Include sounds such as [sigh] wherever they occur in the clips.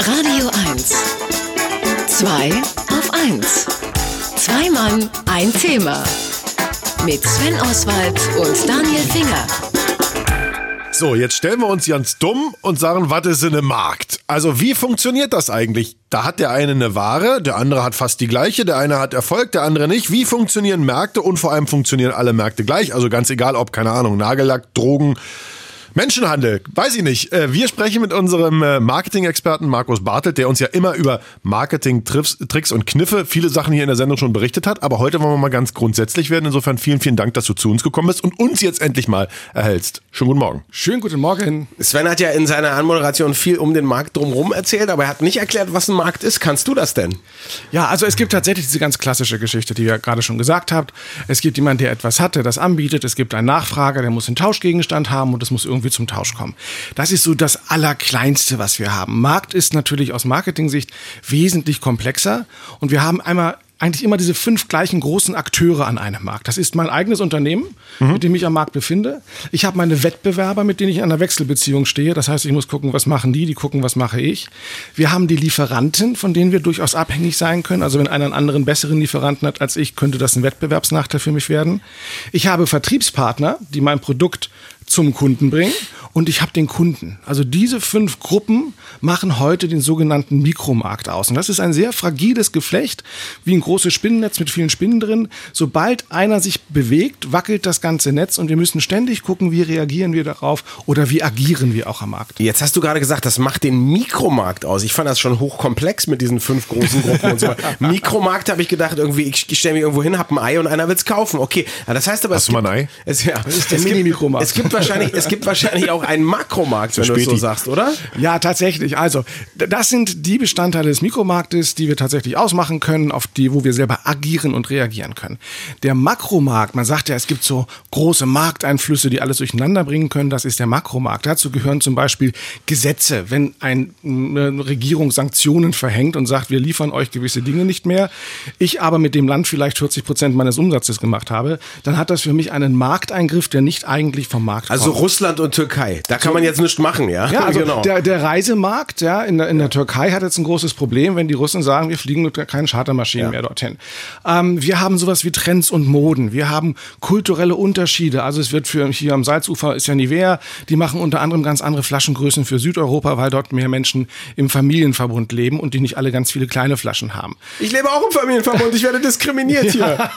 Radio 1. Zwei auf 1. Zwei Mann, ein Thema. Mit Sven Oswald und Daniel Finger. So, jetzt stellen wir uns ganz dumm und sagen, was ist eine Markt? Also wie funktioniert das eigentlich? Da hat der eine eine Ware, der andere hat fast die gleiche, der eine hat Erfolg, der andere nicht. Wie funktionieren Märkte und vor allem funktionieren alle Märkte gleich? Also ganz egal, ob, keine Ahnung, Nagellack, Drogen, Menschenhandel, weiß ich nicht. Äh, wir sprechen mit unserem äh, Marketing-Experten Markus Bartelt, der uns ja immer über Marketing-Tricks und Kniffe viele Sachen hier in der Sendung schon berichtet hat. Aber heute wollen wir mal ganz grundsätzlich werden. Insofern vielen, vielen Dank, dass du zu uns gekommen bist und uns jetzt endlich mal erhältst. Schönen guten Morgen. Schönen guten Morgen. Sven hat ja in seiner Anmoderation viel um den Markt drumherum erzählt, aber er hat nicht erklärt, was ein Markt ist. Kannst du das denn? Ja, also es gibt tatsächlich diese ganz klassische Geschichte, die ihr gerade schon gesagt habt. Es gibt jemanden, der etwas hat, der das anbietet. Es gibt einen Nachfrager, der muss einen Tauschgegenstand haben und es muss irgendwie zum Tausch kommen. Das ist so das Allerkleinste, was wir haben. Markt ist natürlich aus Marketing-Sicht wesentlich komplexer und wir haben einmal eigentlich immer diese fünf gleichen großen Akteure an einem Markt. Das ist mein eigenes Unternehmen, mhm. mit dem ich am Markt befinde. Ich habe meine Wettbewerber, mit denen ich in einer Wechselbeziehung stehe. Das heißt, ich muss gucken, was machen die, die gucken, was mache ich. Wir haben die Lieferanten, von denen wir durchaus abhängig sein können. Also wenn einer einen anderen besseren Lieferanten hat als ich, könnte das ein Wettbewerbsnachteil für mich werden. Ich habe Vertriebspartner, die mein Produkt zum Kunden bringen und ich habe den Kunden. Also diese fünf Gruppen machen heute den sogenannten Mikromarkt aus. Und das ist ein sehr fragiles Geflecht, wie ein großes Spinnennetz mit vielen Spinnen drin. Sobald einer sich bewegt, wackelt das ganze Netz und wir müssen ständig gucken, wie reagieren wir darauf oder wie agieren wir auch am Markt. Jetzt hast du gerade gesagt, das macht den Mikromarkt aus. Ich fand das schon hochkomplex mit diesen fünf großen Gruppen und so. [laughs] Mikromarkt habe ich gedacht, irgendwie, ich stelle mich irgendwo hin, habe ein Ei und einer will es kaufen. Okay, das heißt aber... Hast du mal ein Ei? Es, ja, das ist der Mini-Mikromarkt. Es gibt wahrscheinlich, es gibt wahrscheinlich [laughs] auch einen Makromarkt, wenn du so sagst, oder? Ja, tatsächlich. Also, das sind die Bestandteile des Mikromarktes, die wir tatsächlich ausmachen können, auf die, wo wir selber agieren und reagieren können. Der Makromarkt, man sagt ja, es gibt so große Markteinflüsse, die alles durcheinander bringen können. Das ist der Makromarkt. Dazu gehören zum Beispiel Gesetze. Wenn ein, eine Regierung Sanktionen verhängt und sagt, wir liefern euch gewisse Dinge nicht mehr, ich aber mit dem Land vielleicht 40 Prozent meines Umsatzes gemacht habe, dann hat das für mich einen Markteingriff, der nicht eigentlich vom Markt also kommt. Also Russland und Türkei, da kann man jetzt nichts machen, ja? Ja, [laughs] also genau. der, der Reisemarkt ja, in, der, in der Türkei hat jetzt ein großes Problem, wenn die Russen sagen, wir fliegen mit keinen Chartermaschinen ja. mehr dorthin. Ähm, wir haben sowas wie Trends und Moden. Wir haben kulturelle Unterschiede. Also es wird für hier am Salzufer ist ja Nivea, die machen unter anderem ganz andere Flaschengrößen für Südeuropa, weil dort mehr Menschen im Familienverbund leben und die nicht alle ganz viele kleine Flaschen haben. Ich lebe auch im Familienverbund, ich werde diskriminiert [laughs] hier.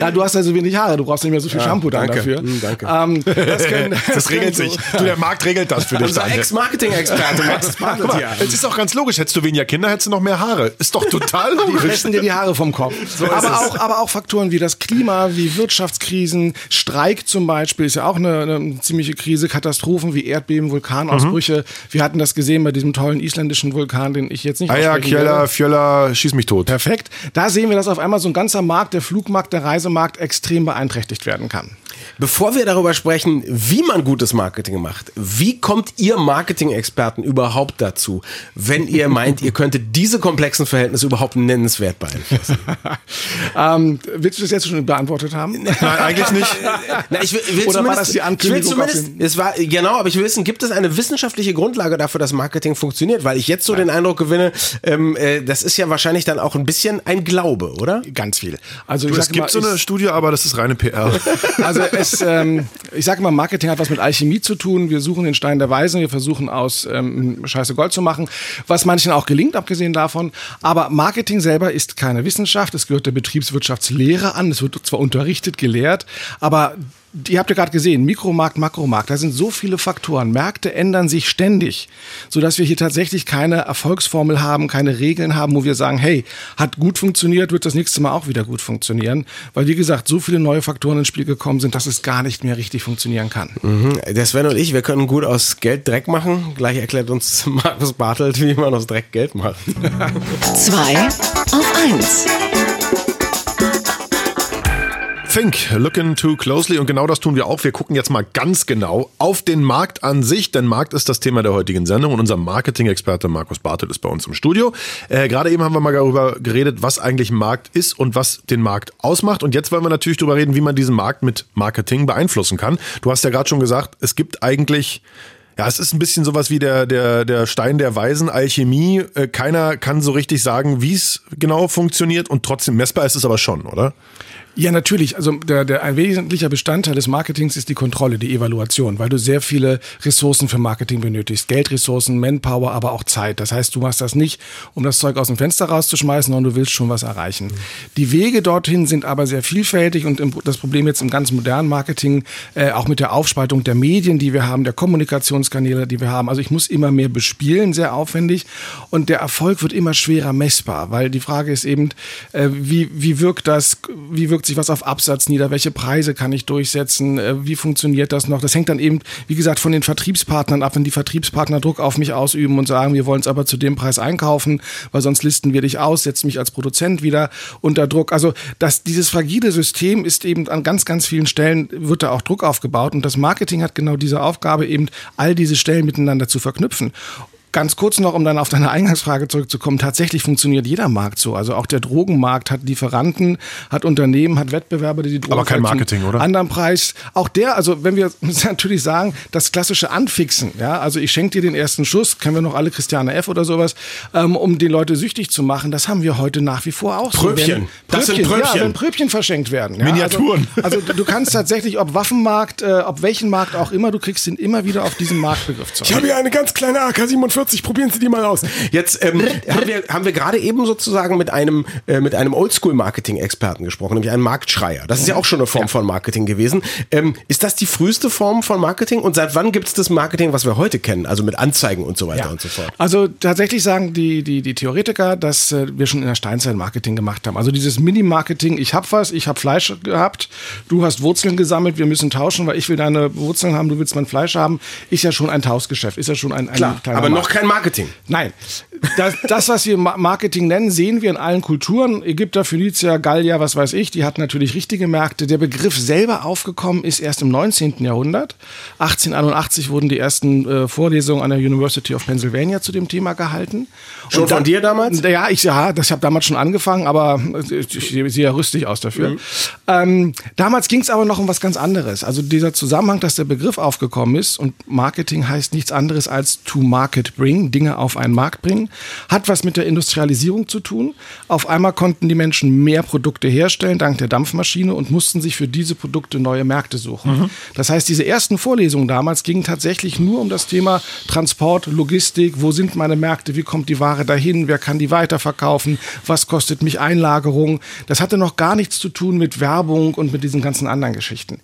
ja, du hast ja so wenig Haare, du brauchst nicht mehr so viel ja, Shampoo dann dafür. Mm, danke. Ähm, das, können, [laughs] das, das regelt sich. Du, der Markt regelt das für dich. Unser Ex-Marketing-Experte Max [laughs] Es ist auch ganz logisch. Hättest du weniger Kinder, hättest du noch mehr Haare. Ist doch total logisch. Die richten dir die Haare vom Kopf. So aber, auch, aber auch Faktoren wie das Klima, wie Wirtschaftskrisen, Streik zum Beispiel ist ja auch eine, eine ziemliche Krise, Katastrophen wie Erdbeben, Vulkanausbrüche. Mhm. Wir hatten das gesehen bei diesem tollen isländischen Vulkan, den ich jetzt nicht Ah ja, Kjella, Fjöller, schieß mich tot. Perfekt. Da sehen wir, dass auf einmal so ein ganzer Markt, der Flugmarkt, der Reisemarkt extrem beeinträchtigt werden kann. Bevor wir darüber sprechen, wie man gutes Marketing macht, wie kommt ihr Marketing-Experten überhaupt dazu, wenn ihr [laughs] meint, ihr könntet diese komplexen Verhältnisse überhaupt nennenswert beeinflussen? [laughs] ähm, willst du das jetzt schon beantwortet haben? Nein, eigentlich nicht. [laughs] Na, ich will, will Oder war das die Ankündigung? Ich will zumindest, es war, genau, aber ich will wissen, gibt es eine wissenschaftliche Grundlage dafür, dass Marketing funktioniert? Weil ich jetzt so den Eindruck gewinne, ähm, äh, das ist ja wahrscheinlich dann auch ein bisschen ein Glaube, oder? Ganz viel. Also, du, es gibt mal, so eine Studie, aber das ist reine PR. Also es, ähm, ich sage mal, Marketing hat was mit Alchemie zu tun. Wir suchen den Stein der Weisen, wir versuchen aus ähm, Scheiße Gold zu machen, was manchen auch gelingt, abgesehen davon. Aber Marketing selber ist keine Wissenschaft. Es gehört der Betriebswirtschaftslehre an. Es wird zwar unterrichtet, gelehrt, aber ihr habt ja gerade gesehen, Mikromarkt, Makromarkt, da sind so viele Faktoren. Märkte ändern sich ständig, sodass wir hier tatsächlich keine Erfolgsformel haben, keine Regeln haben, wo wir sagen, hey, hat gut funktioniert, wird das nächste Mal auch wieder gut funktionieren. Weil, wie gesagt, so viele neue Faktoren ins Spiel gekommen sind, dass es gar nicht mehr richtig funktionieren kann. Mhm. Der Sven und ich, wir können gut aus Geld Dreck machen. Gleich erklärt uns [laughs] Markus Bartelt, wie man aus Dreck Geld macht. Zwei auf eins. Think, looking too closely und genau das tun wir auch. Wir gucken jetzt mal ganz genau auf den Markt an sich, denn Markt ist das Thema der heutigen Sendung und unser Marketing-Experte Markus Bartel ist bei uns im Studio. Äh, Gerade eben haben wir mal darüber geredet, was eigentlich Markt ist und was den Markt ausmacht und jetzt wollen wir natürlich darüber reden, wie man diesen Markt mit Marketing beeinflussen kann. Du hast ja gerade schon gesagt, es gibt eigentlich Ja, es ist ein bisschen sowas wie der, der, der Stein der Weisen, Alchemie. Äh, keiner kann so richtig sagen, wie es genau funktioniert und trotzdem messbar ist es aber schon, oder? Ja, natürlich. Also der, der, ein wesentlicher Bestandteil des Marketings ist die Kontrolle, die Evaluation, weil du sehr viele Ressourcen für Marketing benötigst. Geldressourcen, Manpower, aber auch Zeit. Das heißt, du machst das nicht, um das Zeug aus dem Fenster rauszuschmeißen, sondern du willst schon was erreichen. Die Wege dorthin sind aber sehr vielfältig und das Problem jetzt im ganz modernen Marketing, äh, auch mit der Aufspaltung der Medien, die wir haben, der Kommunikationskanäle, die wir haben. Also ich muss immer mehr bespielen, sehr aufwendig und der Erfolg wird immer schwerer messbar, weil die Frage ist eben, äh, wie, wie wirkt das, wie wirkt sich was auf Absatz nieder? Welche Preise kann ich durchsetzen? Äh, wie funktioniert das noch? Das hängt dann eben, wie gesagt, von den Vertriebspartnern ab, wenn die Vertriebspartner Druck auf mich ausüben und sagen, wir wollen es aber zu dem Preis einkaufen, weil sonst listen wir dich aus, setzt mich als Produzent wieder unter Druck. Also das, dieses fragile System ist eben an ganz, ganz vielen Stellen, wird da auch Druck aufgebaut und das Marketing hat genau diese Aufgabe, eben all diese Stellen miteinander zu verknüpfen. Ganz kurz noch, um dann auf deine Eingangsfrage zurückzukommen. Tatsächlich funktioniert jeder Markt so. Also auch der Drogenmarkt hat Lieferanten, hat Unternehmen, hat Wettbewerber, die die Drogen Aber kein Marketing, oder? Anderen Preis. Auch der, also wenn wir [laughs] natürlich sagen, das klassische Anfixen, ja, also ich schenke dir den ersten Schuss, kennen wir noch alle Christiane F. oder sowas, ähm, um die Leute süchtig zu machen, das haben wir heute nach wie vor auch. Pröbchen. So. Wenn, das sind Pröbchen. Ja, wenn Pröbchen verschenkt werden. Ja, Miniaturen. Also, also, du kannst tatsächlich, ob Waffenmarkt, äh, ob welchen Markt auch immer, du kriegst ihn immer wieder auf diesen Marktbegriff zu. Ich habe hier eine ganz kleine AK-47, probieren Sie die mal aus. Jetzt ähm, haben wir, haben wir gerade eben sozusagen mit einem, äh, mit einem Oldschool-Marketing-Experten gesprochen, nämlich einem Marktschreier. Das ist ja auch schon eine Form ja. von Marketing gewesen. Ähm, ist das die früheste Form von Marketing? Und seit wann gibt es das Marketing, was wir heute kennen? Also mit Anzeigen und so weiter ja. und so fort. Also tatsächlich sagen die, die, die Theoretiker, dass äh, wir schon in der Steinzeit Marketing gemacht haben. Also dieses Mini-Marketing, ich habe was, ich habe Fleisch gehabt, du hast Wurzeln gesammelt, wir müssen tauschen, weil ich will deine Wurzeln haben, du willst mein Fleisch haben, ist ja schon ein Tauschgeschäft, ist ja schon ein, ein Klar, aber noch kein Marketing. Nein. Das, das, was wir Marketing nennen, sehen wir in allen Kulturen. Ägypter, Phönizier, Gallier, was weiß ich, die hatten natürlich richtige Märkte. Der Begriff selber aufgekommen ist erst im 19. Jahrhundert. 1881 wurden die ersten äh, Vorlesungen an der University of Pennsylvania zu dem Thema gehalten. Schon Und von dir damals? Ja, ich ja, das habe damals schon angefangen, aber ich, ich sehe ja rüstig aus dafür. Mhm. Ähm, damals ging es aber noch um was ganz anderes. Also dieser Zusammenhang, dass der Begriff aufgekommen ist und Marketing heißt nichts anderes als to market bring, Dinge auf einen Markt bringen, hat was mit der Industrialisierung zu tun. Auf einmal konnten die Menschen mehr Produkte herstellen dank der Dampfmaschine und mussten sich für diese Produkte neue Märkte suchen. Mhm. Das heißt, diese ersten Vorlesungen damals gingen tatsächlich nur um das Thema Transport, Logistik, wo sind meine Märkte, wie kommt die Ware dahin, wer kann die weiterverkaufen, was kostet mich Einlagerung. Das hatte noch gar nichts zu tun mit Werbung und mit diesen ganzen anderen Geschichten.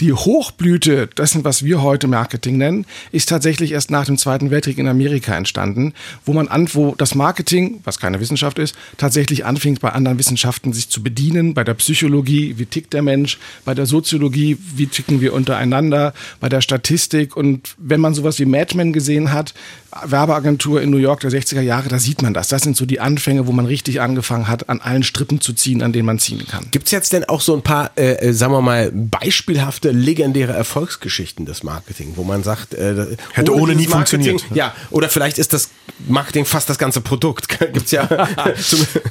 Die Hochblüte, das sind was wir heute Marketing nennen, ist tatsächlich erst nach dem Zweiten Weltkrieg in Amerika entstanden, wo man an, wo das Marketing, was keine Wissenschaft ist, tatsächlich anfing, bei anderen Wissenschaften sich zu bedienen, bei der Psychologie, wie tickt der Mensch, bei der Soziologie, wie ticken wir untereinander, bei der Statistik. Und wenn man sowas wie Mad Men gesehen hat, Werbeagentur in New York der 60er Jahre, da sieht man das. Das sind so die Anfänge, wo man richtig angefangen hat, an allen Strippen zu ziehen, an denen man ziehen kann. Gibt es jetzt denn auch so ein paar, äh, äh, sagen wir mal, beispielhafte, legendäre Erfolgsgeschichten des Marketing, wo man sagt, äh, hätte ohne, ohne nie funktioniert. Ja, oder vielleicht ist das Marketing fast das ganze Produkt. [laughs] Gibt's ja. [laughs]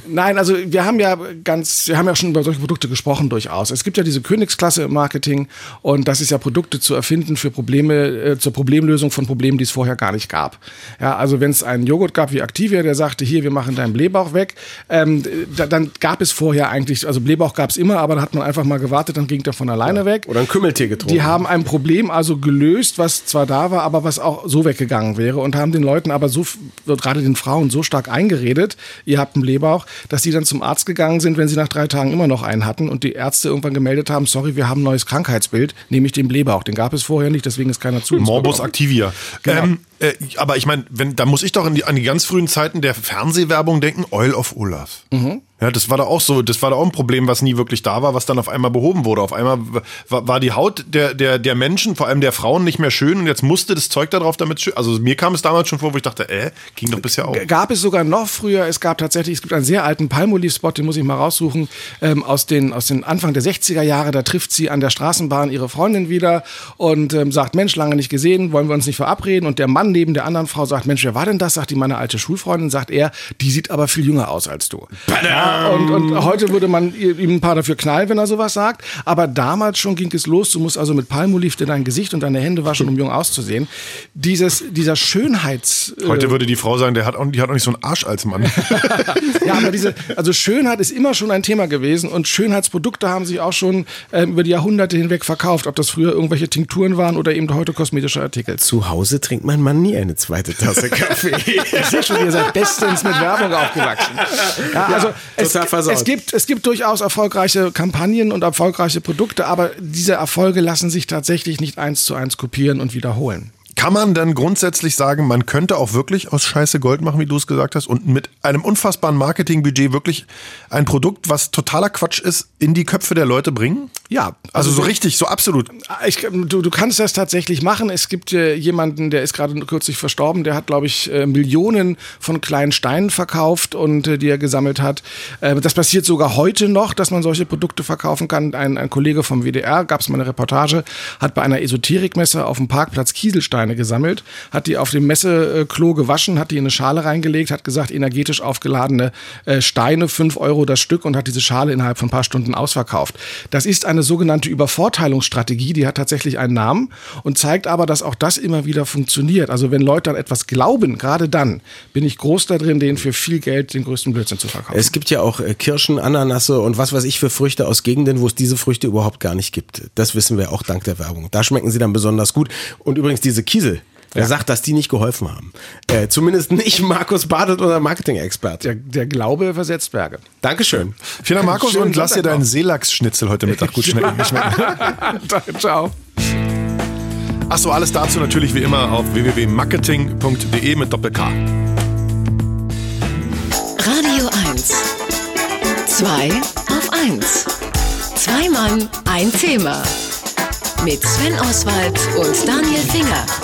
Nein, also wir haben ja ganz, wir haben ja schon über solche Produkte gesprochen durchaus. Es gibt ja diese Königsklasse im Marketing und das ist ja Produkte zu erfinden für Probleme, äh, zur Problemlösung von Problemen, die es vorher gar nicht gab. Ja, also wenn es einen Joghurt gab wie Activia, der sagte, hier, wir machen deinen Blähbauch weg, ähm, da, dann gab es vorher eigentlich, also Blähbauch gab es immer, aber da hat man einfach mal gewartet, dann ging der von alleine ja. weg. Oder ein Kümmeltee getrunken. Die haben ein Problem also gelöst, was zwar da war, aber was auch so weggegangen wäre und haben den Leuten aber so, gerade den Frauen so stark eingeredet, ihr habt einen Blähbauch, dass sie dann zum Arzt gegangen sind, wenn sie nach drei Tagen immer noch einen hatten und die Ärzte irgendwann gemeldet haben, sorry, wir haben ein neues Krankheitsbild, nämlich den Blähbauch. Den gab es vorher nicht, deswegen ist keiner zu uns Morbus Activia. Genau. Ähm, äh, aber ich meine, da muss ich doch die, an die ganz frühen Zeiten der Fernsehwerbung denken, Oil of Olaf. Mhm. Ja, das war da auch so, das war da auch ein Problem, was nie wirklich da war, was dann auf einmal behoben wurde. Auf einmal war, die Haut der, der, der Menschen, vor allem der Frauen, nicht mehr schön und jetzt musste das Zeug darauf damit schön. Also mir kam es damals schon vor, wo ich dachte, äh, ging doch bisher auch. Gab es sogar noch früher, es gab tatsächlich, es gibt einen sehr alten Palmolive-Spot, den muss ich mal raussuchen, ähm, aus, den, aus den Anfang der 60er Jahre, da trifft sie an der Straßenbahn ihre Freundin wieder und ähm, sagt, Mensch, lange nicht gesehen, wollen wir uns nicht verabreden? Und der Mann neben der anderen Frau sagt, Mensch, wer war denn das? Sagt die meine alte Schulfreundin, sagt er, die sieht aber viel jünger aus als du. Badam! Ja, und, und heute würde man ihm ein paar dafür knallen, wenn er sowas sagt. Aber damals schon ging es los. Du musst also mit Palmolive dein Gesicht und deine Hände waschen, um jung auszusehen. Dieses, dieser Schönheits... Heute würde die Frau sagen, der hat auch, die hat auch nicht so einen Arsch als Mann. [laughs] ja, aber diese, also Schönheit ist immer schon ein Thema gewesen und Schönheitsprodukte haben sich auch schon äh, über die Jahrhunderte hinweg verkauft. Ob das früher irgendwelche Tinkturen waren oder eben heute kosmetische Artikel. Zu Hause trinkt mein Mann nie eine zweite Tasse Kaffee. [laughs] ich sehe schon, ihr seid bestens mit Werbung aufgewachsen. Ja, also es, es, gibt, es gibt durchaus erfolgreiche Kampagnen und erfolgreiche Produkte, aber diese Erfolge lassen sich tatsächlich nicht eins zu eins kopieren und wiederholen. Kann man dann grundsätzlich sagen, man könnte auch wirklich aus Scheiße Gold machen, wie du es gesagt hast, und mit einem unfassbaren Marketingbudget wirklich ein Produkt, was totaler Quatsch ist, in die Köpfe der Leute bringen? Ja. Also, also so richtig, so absolut. Ich, du, du kannst das tatsächlich machen. Es gibt äh, jemanden, der ist gerade kürzlich verstorben, der hat, glaube ich, äh, Millionen von kleinen Steinen verkauft und äh, die er gesammelt hat. Äh, das passiert sogar heute noch, dass man solche Produkte verkaufen kann. Ein, ein Kollege vom WDR, gab es mal eine Reportage, hat bei einer Esoterikmesse auf dem Parkplatz Kieselsteine gesammelt, hat die auf dem Messeklo gewaschen, hat die in eine Schale reingelegt, hat gesagt, energetisch aufgeladene äh, Steine, fünf Euro das Stück und hat diese Schale innerhalb von ein paar Stunden ausverkauft. Das ist eine sogenannte Übervorteilungsstrategie, die hat tatsächlich einen Namen und zeigt aber, dass auch das immer wieder funktioniert. Also wenn Leute an etwas glauben, gerade dann bin ich groß da drin, denen für viel Geld den größten Blödsinn zu verkaufen. Es gibt ja auch äh, Kirschen, Ananasse und was weiß ich für Früchte aus Gegenden, wo es diese Früchte überhaupt gar nicht gibt. Das wissen wir auch dank der Werbung. Da schmecken sie dann besonders gut. Und übrigens diese Kiesel, er ja. sagt, dass die nicht geholfen haben. Äh, zumindest nicht Markus Badet, unser Marketing-Experte. Der, der, Glaube versetzt Berge. Dankeschön. Vielen Dank, Markus, Schönen und lass dir deinen Seelachsschnitzel heute Mittag gut schmecken. [laughs] [laughs] Ciao. Achso, alles dazu natürlich wie immer auf www.marketing.de mit Doppel-K. Radio 1. Zwei auf 1. Zwei Mann, ein Thema mit Sven Oswald und Daniel Finger.